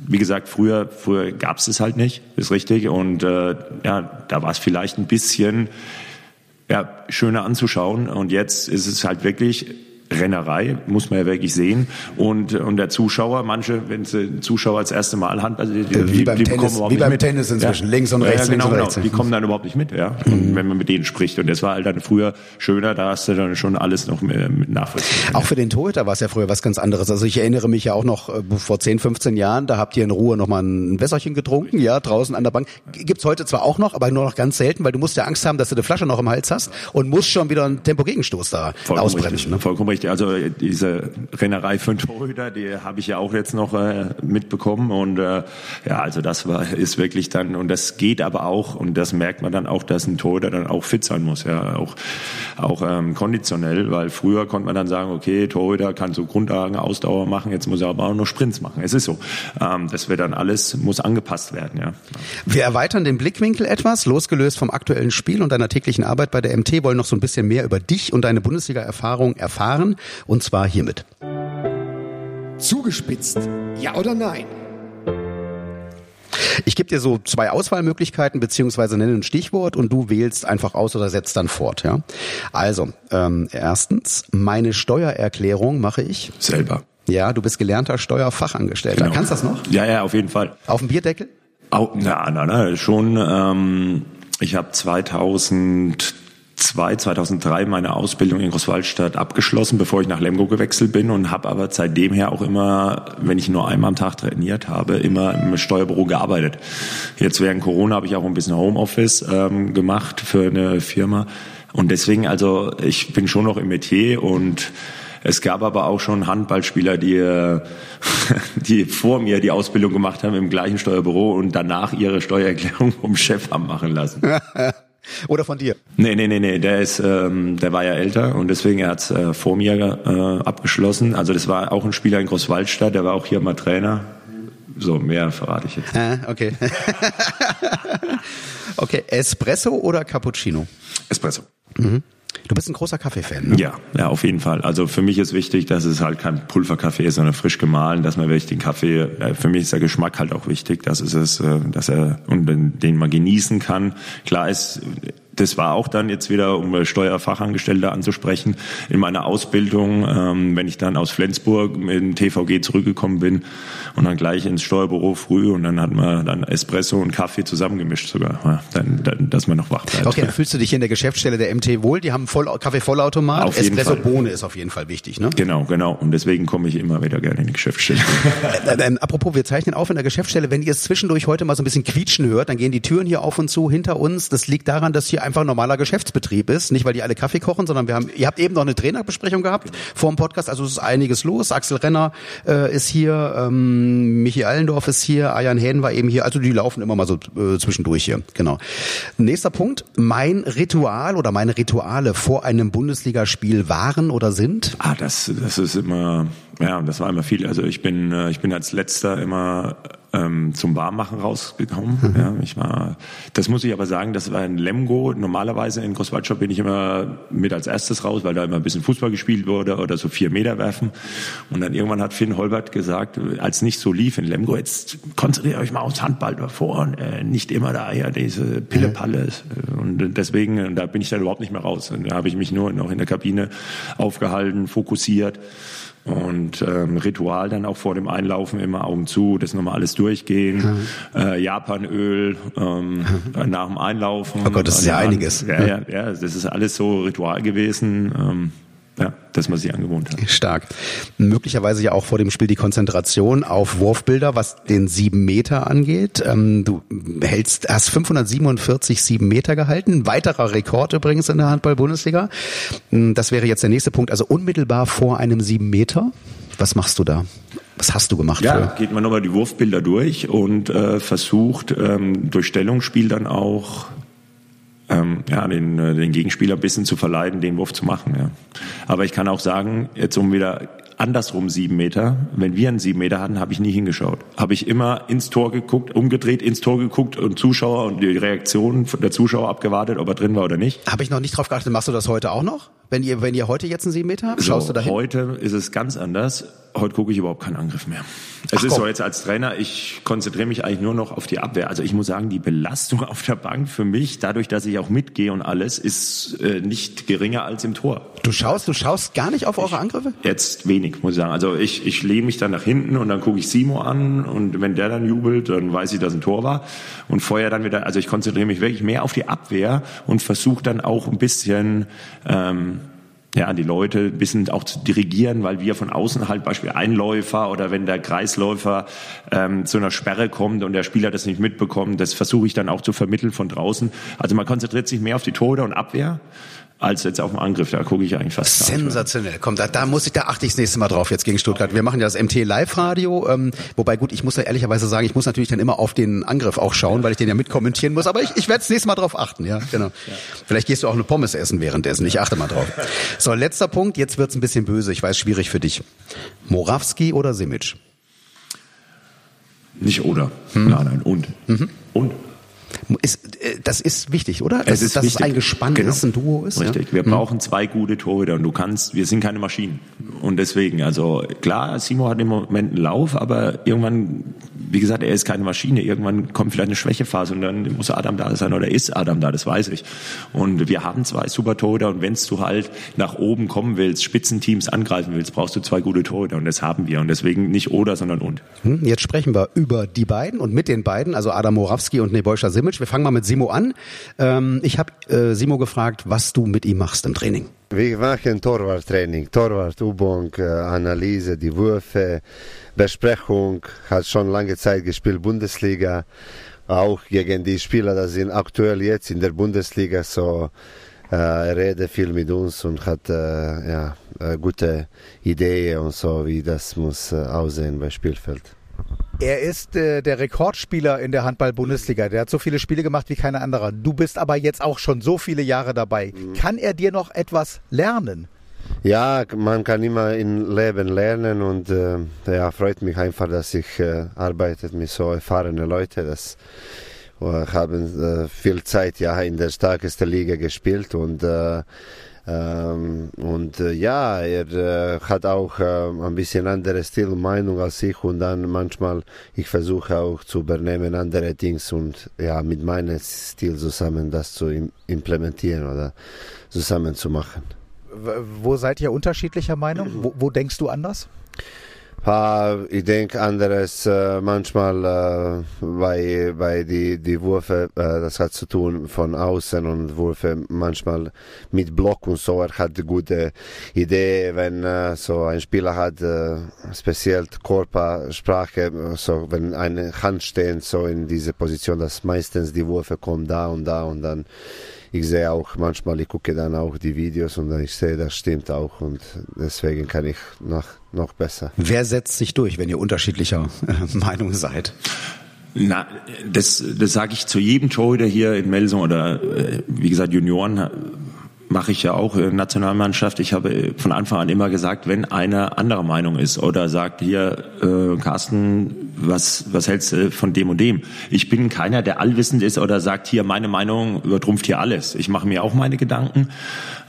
wie gesagt, früher, früher gab es es halt nicht, ist richtig. Und äh, ja, da war es vielleicht ein bisschen ja, schöner anzuschauen. Und jetzt ist es halt wirklich Rennerei, muss man ja wirklich sehen. Und, und der Zuschauer, manche, wenn sie Zuschauer als erste Mal Hand, also die, die, wie beim, die Tennis, wie beim Tennis inzwischen, ja. links und rechts, ja, genau, links und genau. Die kommen dann überhaupt nicht mit, ja, mhm. wenn man mit denen spricht. Und das war halt dann früher schöner, da hast du dann schon alles noch mit nachvollziehen. Auch für den Torhüter war es ja früher was ganz anderes. Also ich erinnere mich ja auch noch äh, vor 10, 15 Jahren, da habt ihr in Ruhe noch mal ein Wässerchen getrunken, ja, draußen an der Bank. Gibt's heute zwar auch noch, aber nur noch ganz selten, weil du musst ja Angst haben, dass du eine Flasche noch im Hals hast und musst schon wieder einen Tempo-Gegenstoß da Vollkommen ausbremsen. Richtig, ne? Vollkommen richtig. Also die diese Rennerei für Torhüter, die habe ich ja auch jetzt noch äh, mitbekommen und äh, ja, also das war ist wirklich dann und das geht aber auch und das merkt man dann auch, dass ein Torhüter dann auch fit sein muss, ja, auch auch ähm, konditionell, weil früher konnte man dann sagen, okay, Torhüter kann so Grundlagen, Ausdauer machen, jetzt muss er aber auch noch Sprints machen. Es ist so, ähm, das wird dann alles muss angepasst werden, ja. Wir erweitern den Blickwinkel etwas, losgelöst vom aktuellen Spiel und deiner täglichen Arbeit bei der MT, wollen noch so ein bisschen mehr über dich und deine Bundesliga-Erfahrung erfahren und zwar hiermit. Zugespitzt, ja oder nein? Ich gebe dir so zwei Auswahlmöglichkeiten beziehungsweise nenne ein Stichwort und du wählst einfach aus oder setzt dann fort. Ja. Also ähm, erstens meine Steuererklärung mache ich selber. Ja, du bist gelernter Steuerfachangestellter. Genau. Kannst das noch? Ja, ja, auf jeden Fall. Auf dem Bierdeckel? Au, na, na, na, schon. Ähm, ich habe 2000 2002, 2003 meine Ausbildung in Großwaldstadt abgeschlossen, bevor ich nach Lemgo gewechselt bin und habe aber seitdem her auch immer, wenn ich nur einmal am Tag trainiert habe, immer im Steuerbüro gearbeitet. Jetzt während Corona habe ich auch ein bisschen Homeoffice ähm, gemacht für eine Firma und deswegen, also ich bin schon noch im Metier und es gab aber auch schon Handballspieler, die, [laughs] die vor mir die Ausbildung gemacht haben im gleichen Steuerbüro und danach ihre Steuererklärung vom Chef haben machen lassen. [laughs] Oder von dir? Nee, nee, nee, nee. Der ist, ähm, der war ja älter und deswegen er hat äh, vor mir äh, abgeschlossen. Also das war auch ein Spieler in Großwaldstadt, der war auch hier mal Trainer. So, mehr verrate ich jetzt. Ah, okay. [laughs] okay, Espresso oder Cappuccino? Espresso. Mhm. Du bist ein großer Kaffeefan, ne? Ja, ja, auf jeden Fall. Also für mich ist wichtig, dass es halt kein Pulverkaffee ist, sondern frisch gemahlen, dass man wirklich den Kaffee, äh, für mich ist der Geschmack halt auch wichtig, dass es ist, äh, dass er, und den man genießen kann. Klar ist, das war auch dann jetzt wieder, um Steuerfachangestellte anzusprechen, in meiner Ausbildung, ähm, wenn ich dann aus Flensburg dem TVG zurückgekommen bin und dann gleich ins Steuerbüro früh und dann hat man dann Espresso und Kaffee zusammengemischt sogar, ja, dann, dann, dass man noch wach bleibt. Okay, dann fühlst du dich in der Geschäftsstelle der MT wohl? Die haben voll, Kaffee-Vollautomat, auf Espresso Bohne ist auf jeden Fall wichtig, ne? Genau, genau. Und deswegen komme ich immer wieder gerne in die Geschäftsstelle. [laughs] Äh, äh, apropos, wir zeichnen auf in der Geschäftsstelle. Wenn ihr es zwischendurch heute mal so ein bisschen quietschen hört, dann gehen die Türen hier auf und zu hinter uns. Das liegt daran, dass hier einfach ein normaler Geschäftsbetrieb ist. Nicht, weil die alle Kaffee kochen, sondern wir haben, ihr habt eben noch eine Trainerbesprechung gehabt vor dem Podcast. Also es ist einiges los. Axel Renner äh, ist hier, ähm, Michi Allendorf ist hier, Ayan Hähn war eben hier. Also die laufen immer mal so äh, zwischendurch hier. Genau. Nächster Punkt. Mein Ritual oder meine Rituale vor einem Bundesligaspiel waren oder sind? Ah, das, das ist immer, ja, das war immer viel. Also ich bin, äh, ich bin als letzter immer ähm, zum Warmmachen rausgekommen. Mhm. Ja, ich war, das muss ich aber sagen, das war in Lemgo. Normalerweise in Großwaldstadt bin ich immer mit als erstes raus, weil da immer ein bisschen Fußball gespielt wurde oder so vier Meter werfen. Und dann irgendwann hat Finn Holbert gesagt, als nicht so lief in Lemgo, jetzt konzentriert euch mal aufs Handball davor und äh, nicht immer da ja diese Pille-Palle. Und deswegen, da bin ich dann überhaupt nicht mehr raus. Und da habe ich mich nur noch in der Kabine aufgehalten, fokussiert. Und ähm, Ritual dann auch vor dem Einlaufen immer Augen zu, das nochmal alles durchgehen. Mhm. Äh, Japanöl ähm, mhm. nach dem Einlaufen. Oh Gott, das ist ja einiges. Ja, ja, ja, das ist alles so Ritual gewesen. Ähm, ja, dass man sich angewohnt hat. Stark. Möglicherweise ja auch vor dem Spiel die Konzentration auf Wurfbilder, was den sieben Meter angeht. Ähm, du hältst, hast 547 sieben Meter gehalten. Weiterer Rekord übrigens in der Handball-Bundesliga. Hm, das wäre jetzt der nächste Punkt. Also unmittelbar vor einem sieben Meter. Was machst du da? Was hast du gemacht? Ja, für? geht man nochmal die Wurfbilder durch und äh, versucht ähm, durch Stellungsspiel dann auch ähm, ja, den, äh, den Gegenspieler ein bisschen zu verleiten, den Wurf zu machen. Ja. Aber ich kann auch sagen, jetzt um wieder andersrum sieben Meter. Wenn wir einen sieben Meter hatten, habe ich nie hingeschaut. Habe ich immer ins Tor geguckt, umgedreht, ins Tor geguckt und Zuschauer und die Reaktion der Zuschauer abgewartet, ob er drin war oder nicht. Habe ich noch nicht drauf geachtet. Machst du das heute auch noch? Wenn ihr, wenn ihr heute jetzt einen sieben Meter habt, schaust so, du dahin? Heute ist es ganz anders. Heute gucke ich überhaupt keinen Angriff mehr. Es Ach, ist komm. so jetzt als Trainer, ich konzentriere mich eigentlich nur noch auf die Abwehr. Also ich muss sagen, die Belastung [laughs] auf der Bank für mich, dadurch, dass ich auch mitgehe und alles, ist äh, nicht geringer als im Tor. Du schaust, du schaust gar nicht auf eure Angriffe? Jetzt wenig, muss ich sagen. Also ich, ich lehne mich dann nach hinten und dann gucke ich Simo an und wenn der dann jubelt, dann weiß ich, dass ein Tor war. Und vorher dann wieder, also ich konzentriere mich wirklich mehr auf die Abwehr und versuche dann auch ein bisschen ähm, ja, die Leute bisschen auch zu dirigieren, weil wir von außen halt Beispiel Einläufer oder wenn der Kreisläufer ähm, zu einer Sperre kommt und der Spieler das nicht mitbekommt, das versuche ich dann auch zu vermitteln von draußen. Also man konzentriert sich mehr auf die Tore und Abwehr als jetzt auf den Angriff. Da gucke ich eigentlich fast. Sensationell. Komm, da, da muss ich, da achte ich das nächste Mal drauf jetzt gegen Stuttgart. Wir machen ja das MT Live Radio. Ähm, wobei gut, ich muss ja ehrlicherweise sagen, ich muss natürlich dann immer auf den Angriff auch schauen, weil ich den ja mitkommentieren muss. Aber ich, ich werde das nächste Mal drauf achten. Ja, genau. Ja. Vielleicht gehst du auch eine Pommes essen währenddessen. Ich achte mal drauf. So, letzter Punkt. Jetzt wird's ein bisschen böse. Ich weiß, schwierig für dich. Morawski oder Simic? Nicht oder. Hm. Nein, nein, und. Mhm. Und. Ist, äh, das ist wichtig, oder? Das, es ist, dass wichtig. es ein Gespann genau. ist, ein Duo ist. Richtig. Ja? Wir mhm. brauchen zwei gute Torhüter und du kannst, wir sind keine Maschinen. Und deswegen, also klar, Simo hat im Moment einen Lauf, aber irgendwann, wie gesagt, er ist keine Maschine. Irgendwann kommt vielleicht eine Schwächephase und dann muss Adam da sein oder ist Adam da, das weiß ich. Und wir haben zwei super Torhüter und wenn du halt nach oben kommen willst, Spitzenteams angreifen willst, brauchst du zwei gute Torhüter und das haben wir. Und deswegen nicht oder, sondern und. Hm, jetzt sprechen wir über die beiden und mit den beiden, also Adam Morawski und Nebojsa Simic. Wir fangen mal mit Simo an. Ähm, ich habe äh, Simo gefragt, was du mit ihm machst im Training. Wir machen Torwarttraining, Torwartübung, äh, Analyse, die Würfe, Besprechung. Hat schon lange Zeit gespielt Bundesliga, auch gegen die Spieler, die sind aktuell jetzt in der Bundesliga. So äh, redet viel mit uns und hat äh, ja, äh, gute Ideen und so, wie das muss aussehen beim Spielfeld. Er ist äh, der Rekordspieler in der Handball-Bundesliga. Der hat so viele Spiele gemacht wie kein anderer. Du bist aber jetzt auch schon so viele Jahre dabei. Mhm. Kann er dir noch etwas lernen? Ja, man kann immer im Leben lernen und äh, ja, freut mich einfach, dass ich äh, arbeite mit so erfahrenen Leuten. Das äh, haben äh, viel Zeit ja in der stärksten Liga gespielt und äh, ähm, und äh, ja, er äh, hat auch äh, ein bisschen andere Stil Meinung als ich und dann manchmal, ich versuche auch zu übernehmen andere Dinge und ja, mit meinem Stil zusammen das zu im implementieren oder zusammen zu machen. Wo seid ihr unterschiedlicher Meinung? Wo, wo denkst du anders? Ich denke anderes äh, manchmal äh, bei, bei die, die Würfe, äh, das hat zu tun von außen und Würfe manchmal mit Block und so. Er hat eine gute Idee, wenn äh, so ein Spieler hat äh, speziell Körpersprache, so wenn eine Hand steht so in diese Position, dass meistens die Würfe kommen da und da und dann ich sehe auch manchmal, ich gucke dann auch die Videos und ich sehe, das stimmt auch und deswegen kann ich noch, noch besser. Wer setzt sich durch, wenn ihr unterschiedlicher äh, Meinung seid? Na, das, das sage ich zu jedem Torhüter hier in Melsung oder äh, wie gesagt Junioren mache ich ja auch in Nationalmannschaft. Ich habe von Anfang an immer gesagt, wenn einer anderer Meinung ist oder sagt, hier, äh, Carsten, was, was hältst du von dem und dem? Ich bin keiner, der allwissend ist oder sagt, hier, meine Meinung übertrumpft hier alles. Ich mache mir auch meine Gedanken.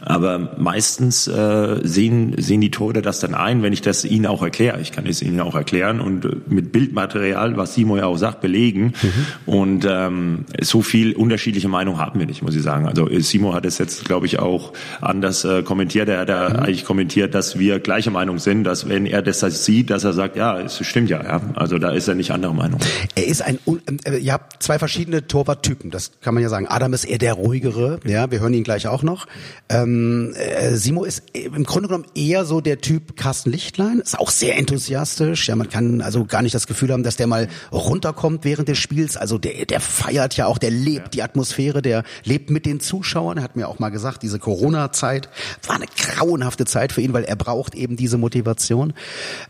Aber meistens äh, sehen, sehen die Tode das dann ein, wenn ich das ihnen auch erkläre. Ich kann es ihnen auch erklären und äh, mit Bildmaterial, was Simo ja auch sagt, belegen. Mhm. Und ähm, so viel unterschiedliche Meinung haben wir nicht, muss ich sagen. Also äh, Simo hat es jetzt, glaube ich, auch anders äh, kommentiert. Er hat ja mhm. eigentlich kommentiert, dass wir gleicher Meinung sind, dass wenn er das sieht, dass er sagt, ja, es stimmt ja. ja. Also da ist er nicht anderer Meinung. Er ist ein, äh, ihr habt zwei verschiedene Torwarttypen, das kann man ja sagen. Adam ist eher der ruhigere, ja, wir hören ihn gleich auch noch. Ähm, äh, Simo ist im Grunde genommen eher so der Typ Carsten Lichtlein, ist auch sehr enthusiastisch, ja, man kann also gar nicht das Gefühl haben, dass der mal runterkommt während des Spiels, also der, der feiert ja auch, der lebt ja. die Atmosphäre, der lebt mit den Zuschauern, er hat mir auch mal gesagt, diese Corona-Zeit war eine grauenhafte Zeit für ihn, weil er braucht eben diese Motivation.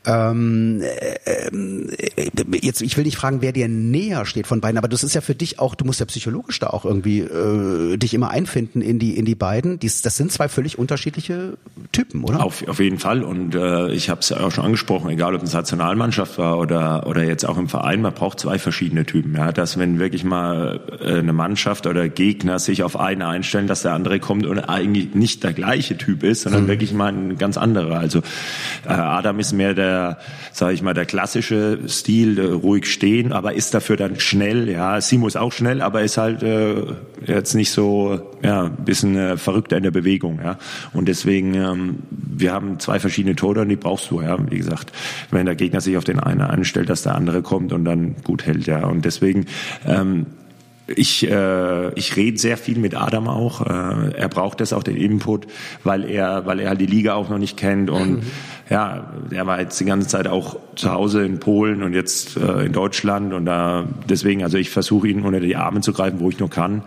Ähm, äh, äh, jetzt, ich will nicht fragen, wer dir näher steht von beiden, aber das ist ja für dich auch, du musst ja psychologisch da auch irgendwie äh, dich immer einfinden in die in die beiden. Dies, das sind zwei völlig unterschiedliche Typen, oder? Auf, auf jeden Fall. Und äh, ich habe es ja auch schon angesprochen, egal ob es Nationalmannschaft war oder oder jetzt auch im Verein, man braucht zwei verschiedene Typen. Ja, dass wenn wirklich mal äh, eine Mannschaft oder Gegner sich auf einen einstellen, dass der andere kommt und eigentlich nicht der gleiche Typ ist, sondern mhm. wirklich mal ein ganz anderer. Also äh, Adam ist mehr der, sage ich mal, der klassische Stil, äh, ruhig stehen, aber ist dafür dann schnell. Ja, Simo ist auch schnell, aber ist halt äh, jetzt nicht so, ja, ein bisschen äh, verrückter in der Bewegung. Ja, und deswegen, ähm, wir haben zwei verschiedene Tore und die brauchst du. Ja, wie gesagt, wenn der Gegner sich auf den einen anstellt, dass der andere kommt und dann gut hält. Ja, und deswegen ähm, ich, äh, ich rede sehr viel mit Adam auch. Äh, er braucht das auch den Input, weil er, weil er halt die Liga auch noch nicht kennt und mhm. ja, er war jetzt die ganze Zeit auch zu Hause in Polen und jetzt äh, in Deutschland und da deswegen, also ich versuche ihn unter die Arme zu greifen, wo ich nur kann.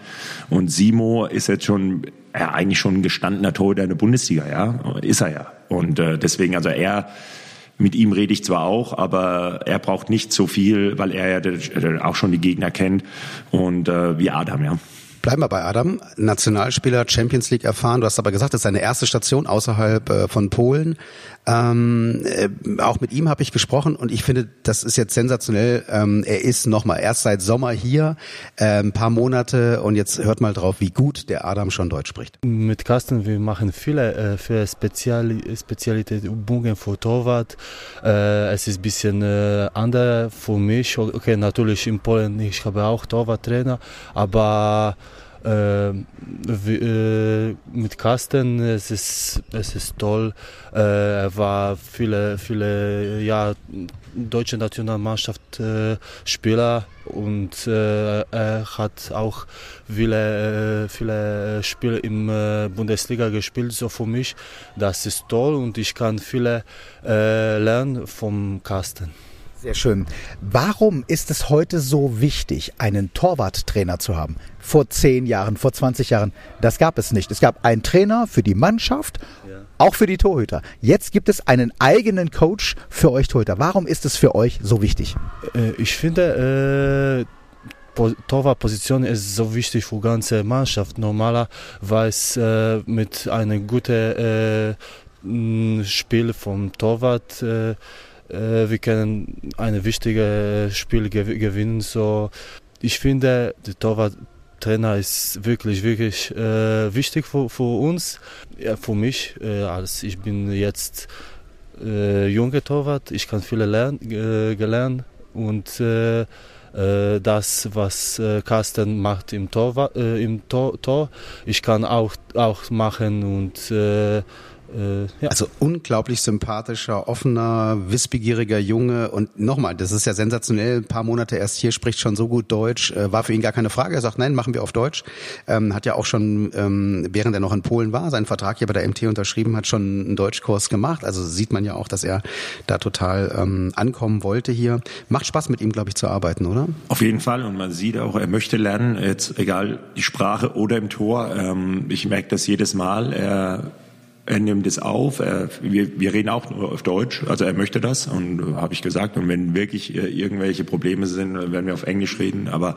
Und Simo ist jetzt schon ja, eigentlich schon ein gestandener Torhüter in der Bundesliga, ja, ist er ja. Und äh, deswegen, also er mit ihm rede ich zwar auch, aber er braucht nicht so viel, weil er ja auch schon die Gegner kennt und äh, wie Adam, ja. Bleiben wir bei Adam. Nationalspieler, Champions League erfahren. Du hast aber gesagt, das ist seine erste Station außerhalb äh, von Polen. Ähm, äh, auch mit ihm habe ich gesprochen und ich finde, das ist jetzt sensationell. Ähm, er ist nochmal erst seit Sommer hier, äh, ein paar Monate und jetzt hört mal drauf, wie gut der Adam schon Deutsch spricht. Mit Carsten, wir machen viele, äh, viele Speziali Spezialitätsübungen für Torwart. Äh, es ist ein bisschen äh, anders für mich. Okay, natürlich in Polen, ich habe auch Torwarttrainer, aber äh, äh, mit Carsten, es ist, es ist toll. Äh, er war viele, viele Jahre deutsche Nationalmannschaft Spieler und äh, er hat auch viele, äh, viele Spiele in Bundesliga gespielt, so für mich. Das ist toll und ich kann viele lernen vom Carsten. Sehr schön. Warum ist es heute so wichtig, einen Torwarttrainer zu haben? Vor zehn Jahren, vor 20 Jahren, das gab es nicht. Es gab einen Trainer für die Mannschaft, ja. auch für die Torhüter. Jetzt gibt es einen eigenen Coach für euch Torhüter. Warum ist es für euch so wichtig? Äh, ich finde, äh, Torwartposition ist so wichtig für die ganze Mannschaft. Normalerweise äh, mit einem guten äh, Spiel vom Torwart äh, äh, wir können ein wichtiges Spiel gewinnen. So, ich finde, der Torwarttrainer ist wirklich, wirklich äh, wichtig für, für uns, ja, für mich. Äh, als ich bin jetzt äh, junger Torwart, ich kann viele lernen, äh, gelernt und äh, äh, das, was Carsten macht im Tor, im Tor, Tor, ich kann auch, auch machen und äh, ja. Also unglaublich sympathischer, offener, wissbegieriger Junge und nochmal, das ist ja sensationell, ein paar Monate erst hier, spricht schon so gut Deutsch, äh, war für ihn gar keine Frage. Er sagt, nein, machen wir auf Deutsch. Ähm, hat ja auch schon, ähm, während er noch in Polen war, seinen Vertrag hier bei der MT unterschrieben, hat schon einen Deutschkurs gemacht. Also sieht man ja auch, dass er da total ähm, ankommen wollte hier. Macht Spaß mit ihm, glaube ich, zu arbeiten, oder? Auf jeden Fall und man sieht auch, er möchte lernen, jetzt egal die Sprache oder im Tor. Ähm, ich merke das jedes Mal. Er er nimmt es auf. Er, wir, wir reden auch nur auf Deutsch, also er möchte das und äh, habe ich gesagt. Und wenn wirklich äh, irgendwelche Probleme sind, werden wir auf Englisch reden. Aber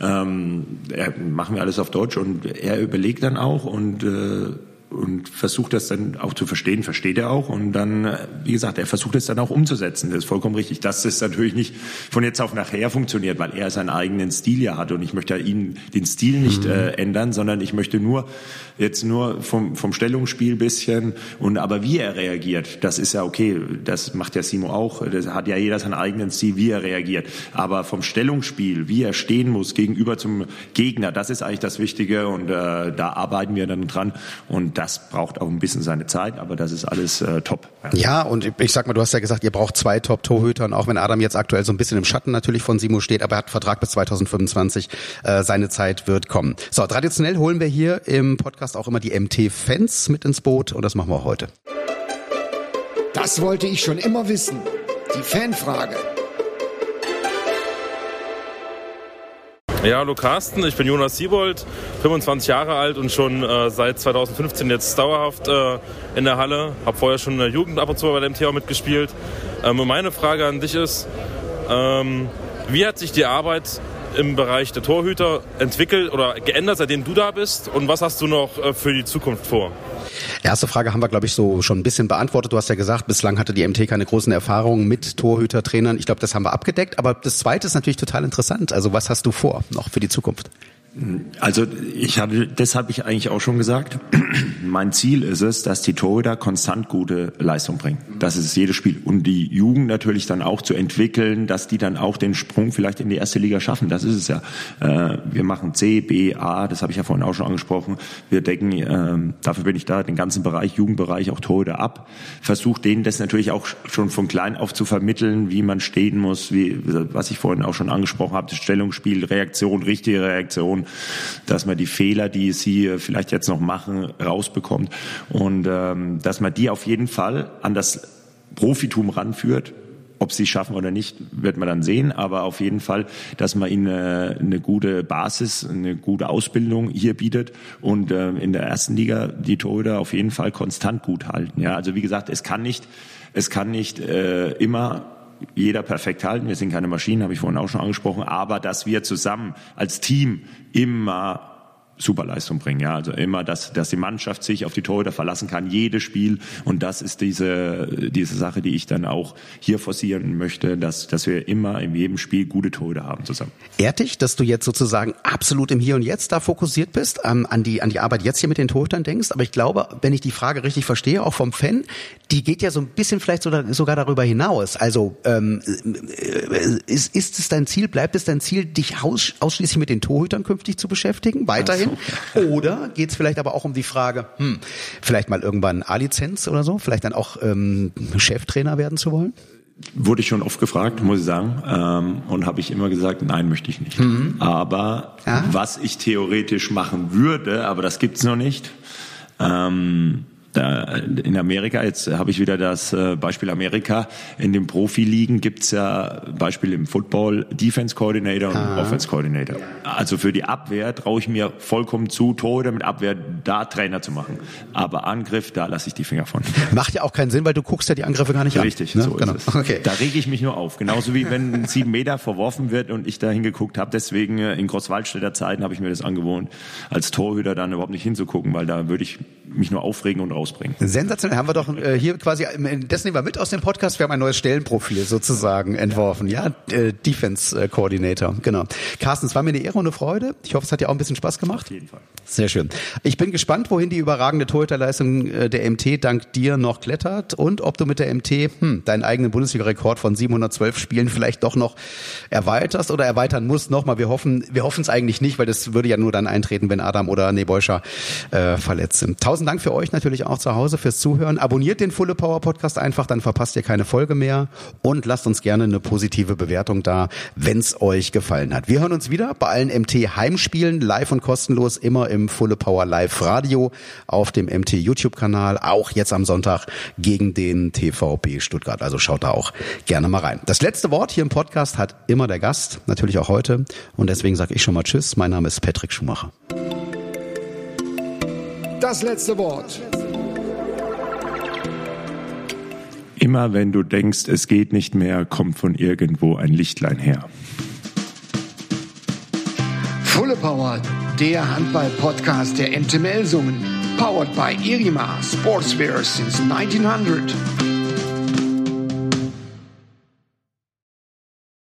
ähm, er, machen wir alles auf Deutsch und er überlegt dann auch und äh, und versucht das dann auch zu verstehen, versteht er auch und dann, äh, wie gesagt, er versucht es dann auch umzusetzen. Das ist vollkommen richtig. Dass das natürlich nicht von jetzt auf nachher funktioniert, weil er seinen eigenen Stil ja hat und ich möchte ihn den Stil nicht mhm. äh, ändern, sondern ich möchte nur jetzt nur vom, vom Stellungsspiel bisschen und aber wie er reagiert, das ist ja okay. Das macht ja Simo auch. Das hat ja jeder seinen eigenen Stil, wie er reagiert. Aber vom Stellungsspiel, wie er stehen muss gegenüber zum Gegner, das ist eigentlich das Wichtige und äh, da arbeiten wir dann dran und das braucht auch ein bisschen seine Zeit, aber das ist alles äh, top. Ja. ja, und ich sag mal, du hast ja gesagt, ihr braucht zwei Top-Torhüter und auch wenn Adam jetzt aktuell so ein bisschen im Schatten natürlich von Simo steht, aber er hat Vertrag bis 2025, äh, seine Zeit wird kommen. So, traditionell holen wir hier im Podcast auch immer die MT-Fans mit ins Boot und das machen wir auch heute. Das wollte ich schon immer wissen. Die Fanfrage. Ja, hallo Carsten, ich bin Jonas Siebold, 25 Jahre alt und schon äh, seit 2015 jetzt dauerhaft äh, in der Halle. Habe vorher schon in der Jugend ab und zu bei der MTA mitgespielt. Ähm, meine Frage an dich ist, ähm, wie hat sich die Arbeit im Bereich der Torhüter entwickelt oder geändert, seitdem du da bist? Und was hast du noch äh, für die Zukunft vor? Erste Frage haben wir, glaube ich, so schon ein bisschen beantwortet. Du hast ja gesagt, bislang hatte die MT keine großen Erfahrungen mit Torhütertrainern. Ich glaube, das haben wir abgedeckt. Aber das Zweite ist natürlich total interessant. Also was hast du vor noch für die Zukunft? Also ich hatte, das habe ich eigentlich auch schon gesagt. [clears throat] mein Ziel ist es, dass die Torhüter konstant gute Leistung bringen. Das ist jedes Spiel. Und die Jugend natürlich dann auch zu entwickeln, dass die dann auch den Sprung vielleicht in die erste Liga schaffen. Das ist es ja. Äh, wir machen C, B, A, das habe ich ja vorhin auch schon angesprochen. Wir decken, ähm, dafür bin ich da, den ganzen Bereich, Jugendbereich auch Torhüter ab. Versuche denen das natürlich auch schon von klein auf zu vermitteln, wie man stehen muss, wie, was ich vorhin auch schon angesprochen habe, das Stellungsspiel, Reaktion, richtige Reaktion dass man die Fehler, die sie vielleicht jetzt noch machen, rausbekommt und ähm, dass man die auf jeden Fall an das Profitum ranführt. Ob sie schaffen oder nicht, wird man dann sehen. Aber auf jeden Fall, dass man ihnen eine, eine gute Basis, eine gute Ausbildung hier bietet und äh, in der ersten Liga die Torhüter auf jeden Fall konstant gut halten. Ja, also wie gesagt, es kann nicht, es kann nicht äh, immer jeder perfekt halten. Wir sind keine Maschinen, habe ich vorhin auch schon angesprochen, aber dass wir zusammen als Team immer Superleistung bringen. Ja, also immer, dass, dass die Mannschaft sich auf die Torhüter verlassen kann, jedes Spiel. Und das ist diese, diese Sache, die ich dann auch hier forcieren möchte, dass, dass wir immer in jedem Spiel gute Torhüter haben zusammen. Ehrt dich, dass du jetzt sozusagen absolut im Hier und Jetzt da fokussiert bist, ähm, an, die, an die Arbeit jetzt hier mit den Torhütern denkst. Aber ich glaube, wenn ich die Frage richtig verstehe, auch vom Fan, die geht ja so ein bisschen vielleicht sogar darüber hinaus. Also ähm, äh, ist, ist es dein Ziel, bleibt es dein Ziel, dich aus, ausschließlich mit den Torhütern künftig zu beschäftigen, weiterhin? Oder geht es vielleicht aber auch um die Frage, hm, vielleicht mal irgendwann A-Lizenz oder so, vielleicht dann auch ähm, Cheftrainer werden zu wollen? Wurde ich schon oft gefragt, muss ich sagen. Ähm, und habe ich immer gesagt, nein, möchte ich nicht. Mhm. Aber ja. was ich theoretisch machen würde, aber das gibt's noch nicht, ähm, da in Amerika, jetzt habe ich wieder das äh, Beispiel Amerika, in den Profiligen gibt's ja Beispiel im Football Defense Coordinator und ah. Offense Coordinator. Also für die Abwehr traue ich mir vollkommen zu, Torhüter mit Abwehr da Trainer zu machen. Aber Angriff, da lasse ich die Finger von. Macht ja auch keinen Sinn, weil du guckst ja die Angriffe gar nicht Richtig, an. Richtig, ne? so genau. ist es. Okay. Da rege ich mich nur auf. Genauso wie wenn ein sieben Meter verworfen wird und ich da hingeguckt habe. Deswegen äh, in Großwaldstädter Zeiten habe ich mir das angewohnt, als Torhüter dann überhaupt nicht hinzugucken, weil da würde ich mich nur aufregen und rausbringen. Sensationell. Haben wir doch äh, hier quasi, das nehmen wir mit aus dem Podcast. Wir haben ein neues Stellenprofil sozusagen entworfen. Ja, äh, Defense äh, Coordinator. Genau. Carsten, es war mir eine Ehre und eine Freude. Ich hoffe, es hat dir auch ein bisschen Spaß gemacht. Auf jeden Fall. Sehr schön. Ich bin gespannt, wohin die überragende Torhüterleistung äh, der MT dank dir noch klettert und ob du mit der MT hm, deinen eigenen Bundesliga-Rekord von 712 Spielen vielleicht doch noch erweiterst oder erweitern musst. Nochmal, wir hoffen, wir hoffen es eigentlich nicht, weil das würde ja nur dann eintreten, wenn Adam oder Nebojscha äh, verletzt sind. Tausend Dank für euch natürlich auch zu Hause fürs Zuhören. Abonniert den Fulle Power Podcast einfach, dann verpasst ihr keine Folge mehr und lasst uns gerne eine positive Bewertung da, wenn es euch gefallen hat. Wir hören uns wieder bei allen MT Heimspielen live und kostenlos immer im Fulle Power Live Radio auf dem MT YouTube Kanal, auch jetzt am Sonntag gegen den TVP Stuttgart. Also schaut da auch gerne mal rein. Das letzte Wort hier im Podcast hat immer der Gast, natürlich auch heute und deswegen sage ich schon mal Tschüss. Mein Name ist Patrick Schumacher. Das letzte Wort. Immer wenn du denkst, es geht nicht mehr, kommt von irgendwo ein Lichtlein her. Fulle Power, der Handball-Podcast der MT Melsungen. Powered by Irima Sportswear since 1900.